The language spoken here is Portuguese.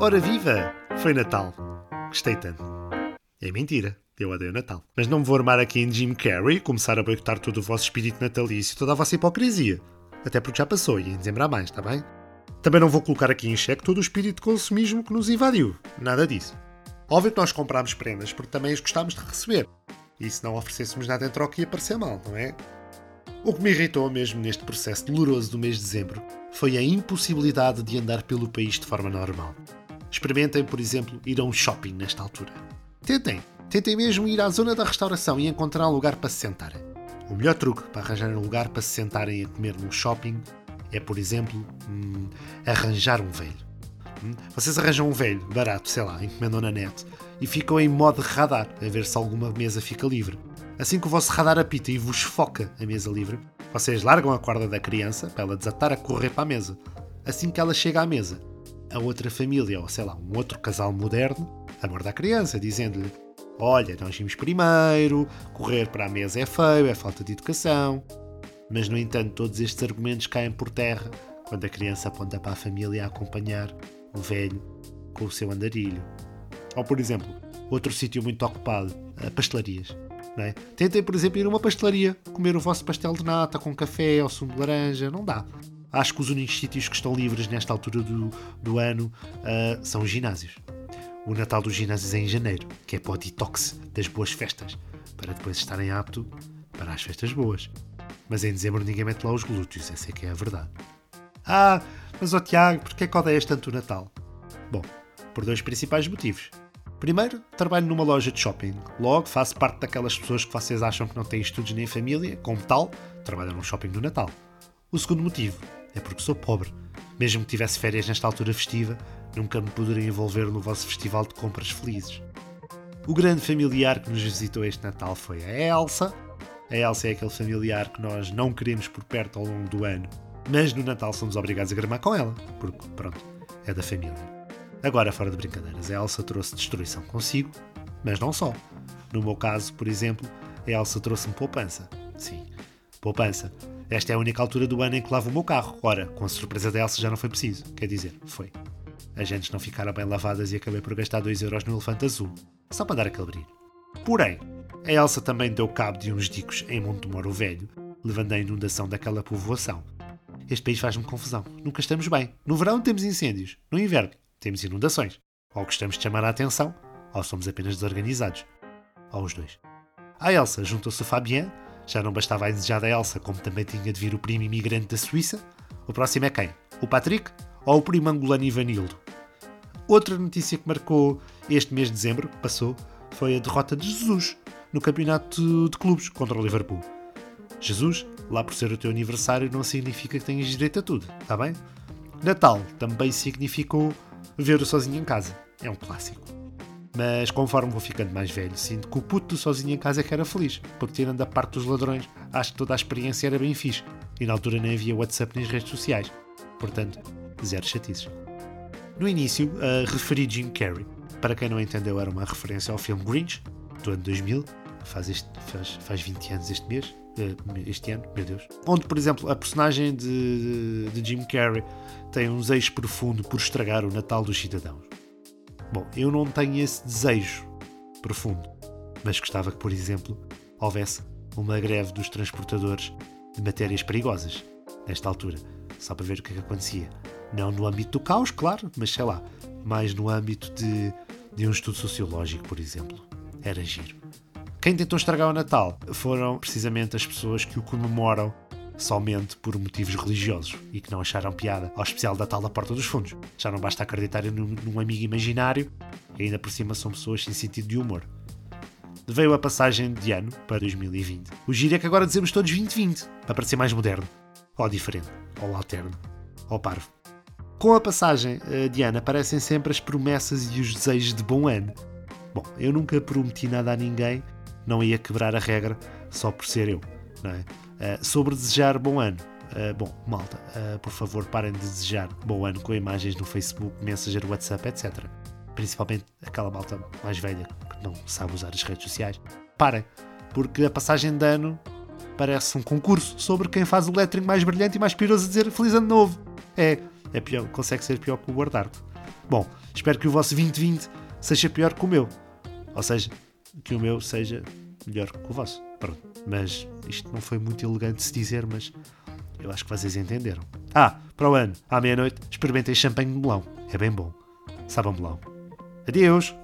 Ora viva! Foi Natal. Gostei tanto. É mentira. Eu odeio Natal. Mas não me vou armar aqui em Jim Carrey e começar a boicotar todo o vosso espírito natalício e toda a vossa hipocrisia. Até porque já passou e em dezembro há mais, está bem? Também não vou colocar aqui em xeque todo o espírito de consumismo que nos invadiu. Nada disso. Óbvio que nós comprámos prendas porque também as gostámos de receber. E se não oferecêssemos nada em troca ia parecer mal, não é? O que me irritou mesmo neste processo doloroso do mês de dezembro foi a impossibilidade de andar pelo país de forma normal. Experimentem, por exemplo, ir a um shopping nesta altura. Tentem, tentem mesmo ir à zona da restauração e encontrar um lugar para se sentarem. O melhor truque para arranjar um lugar para se sentarem a comer num shopping é, por exemplo, hum, arranjar um velho. Hum? Vocês arranjam um velho, barato, sei lá, encomendam na net, e ficam em modo radar, a ver se alguma mesa fica livre. Assim que o vosso radar apita e vos foca a mesa livre, vocês largam a corda da criança para ela desatar a correr para a mesa. Assim que ela chega à mesa, a outra família, ou sei lá, um outro casal moderno, aborda a criança, dizendo-lhe: Olha, nós vimos primeiro, correr para a mesa é feio, é falta de educação. Mas, no entanto, todos estes argumentos caem por terra quando a criança aponta para a família a acompanhar o velho com o seu andarilho. Ou, por exemplo, outro sítio muito ocupado, pastelarias. É? Tentem, por exemplo, ir a uma pastelaria, comer o vosso pastel de nata com café ou sumo de laranja, não dá. Acho que os únicos sítios que estão livres nesta altura do, do ano uh, são os ginásios. O Natal dos ginásios é em janeiro, que é para o detox das boas festas, para depois estarem apto para as festas boas. Mas em dezembro ninguém mete lá os glúteos, essa é que é a verdade. Ah, mas ó oh, Tiago, porquê é que odeias tanto o Natal? Bom, por dois principais motivos. Primeiro, trabalho numa loja de shopping. Logo, faço parte daquelas pessoas que vocês acham que não têm estudos nem família, como tal, trabalham num shopping no Natal. O segundo motivo é porque sou pobre. Mesmo que tivesse férias nesta altura festiva, nunca me poderia envolver no vosso festival de compras felizes. O grande familiar que nos visitou este Natal foi a Elsa. A Elsa é aquele familiar que nós não queremos por perto ao longo do ano, mas no Natal somos obrigados a gramar com ela, porque, pronto, é da família. Agora, fora de brincadeiras, a Elsa trouxe destruição consigo, mas não só. No meu caso, por exemplo, a Elsa trouxe-me poupança. Sim, poupança. Esta é a única altura do ano em que lavo o meu carro. Ora, com a surpresa da Elsa já não foi preciso. Quer dizer, foi. As jantes não ficaram bem lavadas e acabei por gastar 2 euros no elefante azul. Só para dar aquele brilho. Porém, a Elsa também deu cabo de uns dicos em Montemoro Velho, levando à inundação daquela povoação. Este país faz-me confusão. Nunca estamos bem. No verão temos incêndios. No inverno temos inundações. Ou gostamos de chamar a atenção, ou somos apenas desorganizados. Ou os dois. A Elsa juntou-se o Fabien, já não bastava a desejada Elsa, como também tinha de vir o primo imigrante da Suíça. O próximo é quem? O Patrick ou o primo angolano Ivanildo? Outra notícia que marcou este mês de dezembro, que passou, foi a derrota de Jesus no campeonato de clubes contra o Liverpool. Jesus, lá por ser o teu aniversário, não significa que tenhas direito a tudo, está bem? Natal também significou ver o sozinho em casa. É um clássico. Mas conforme vou ficando mais velho, sinto que o puto sozinho em casa é que era feliz, porque tirando a parte dos ladrões, acho que toda a experiência era bem fixe. E na altura nem havia WhatsApp nem redes sociais. Portanto, zero chatices. No início, uh, referi Jim Carrey. Para quem não entendeu, era uma referência ao filme Grinch, do ano 2000. Faz, este, faz, faz 20 anos este mês. Uh, este ano, meu Deus. Onde, por exemplo, a personagem de, de Jim Carrey tem um desejo profundo por estragar o Natal dos cidadãos. Bom, eu não tenho esse desejo profundo, mas gostava que, por exemplo, houvesse uma greve dos transportadores de matérias perigosas, nesta altura, só para ver o que é que acontecia. Não no âmbito do caos, claro, mas sei lá, mais no âmbito de, de um estudo sociológico, por exemplo. Era giro. Quem tentou estragar o Natal foram precisamente as pessoas que o comemoram somente por motivos religiosos e que não acharam piada ao especial da tal da Porta dos Fundos. Já não basta acreditarem num, num amigo imaginário e ainda por cima são pessoas sem sentido de humor. Veio a passagem de ano para 2020. O giro é que agora dizemos todos 2020, para parecer mais moderno, ou diferente, ou alterno, ou parvo. Com a passagem eh, de ano aparecem sempre as promessas e os desejos de bom ano. Bom, eu nunca prometi nada a ninguém, não ia quebrar a regra só por ser eu, não é? Uh, sobre desejar bom ano. Uh, bom, malta, uh, por favor, parem de desejar bom ano com imagens no Facebook, Messenger, WhatsApp, etc. Principalmente aquela malta mais velha que não sabe usar as redes sociais. Parem, porque a passagem de ano parece um concurso sobre quem faz o lettering mais brilhante e mais piroso a dizer Feliz Ano Novo. É, é pior, consegue ser pior que o guardar Bom, espero que o vosso 2020 seja pior que o meu. Ou seja, que o meu seja melhor que o vosso. Pronto. Mas isto não foi muito elegante de se dizer, mas eu acho que vocês entenderam. Ah, para o ano, à meia-noite, experimentem champanhe de melão. É bem bom. Sabe melão. Adeus!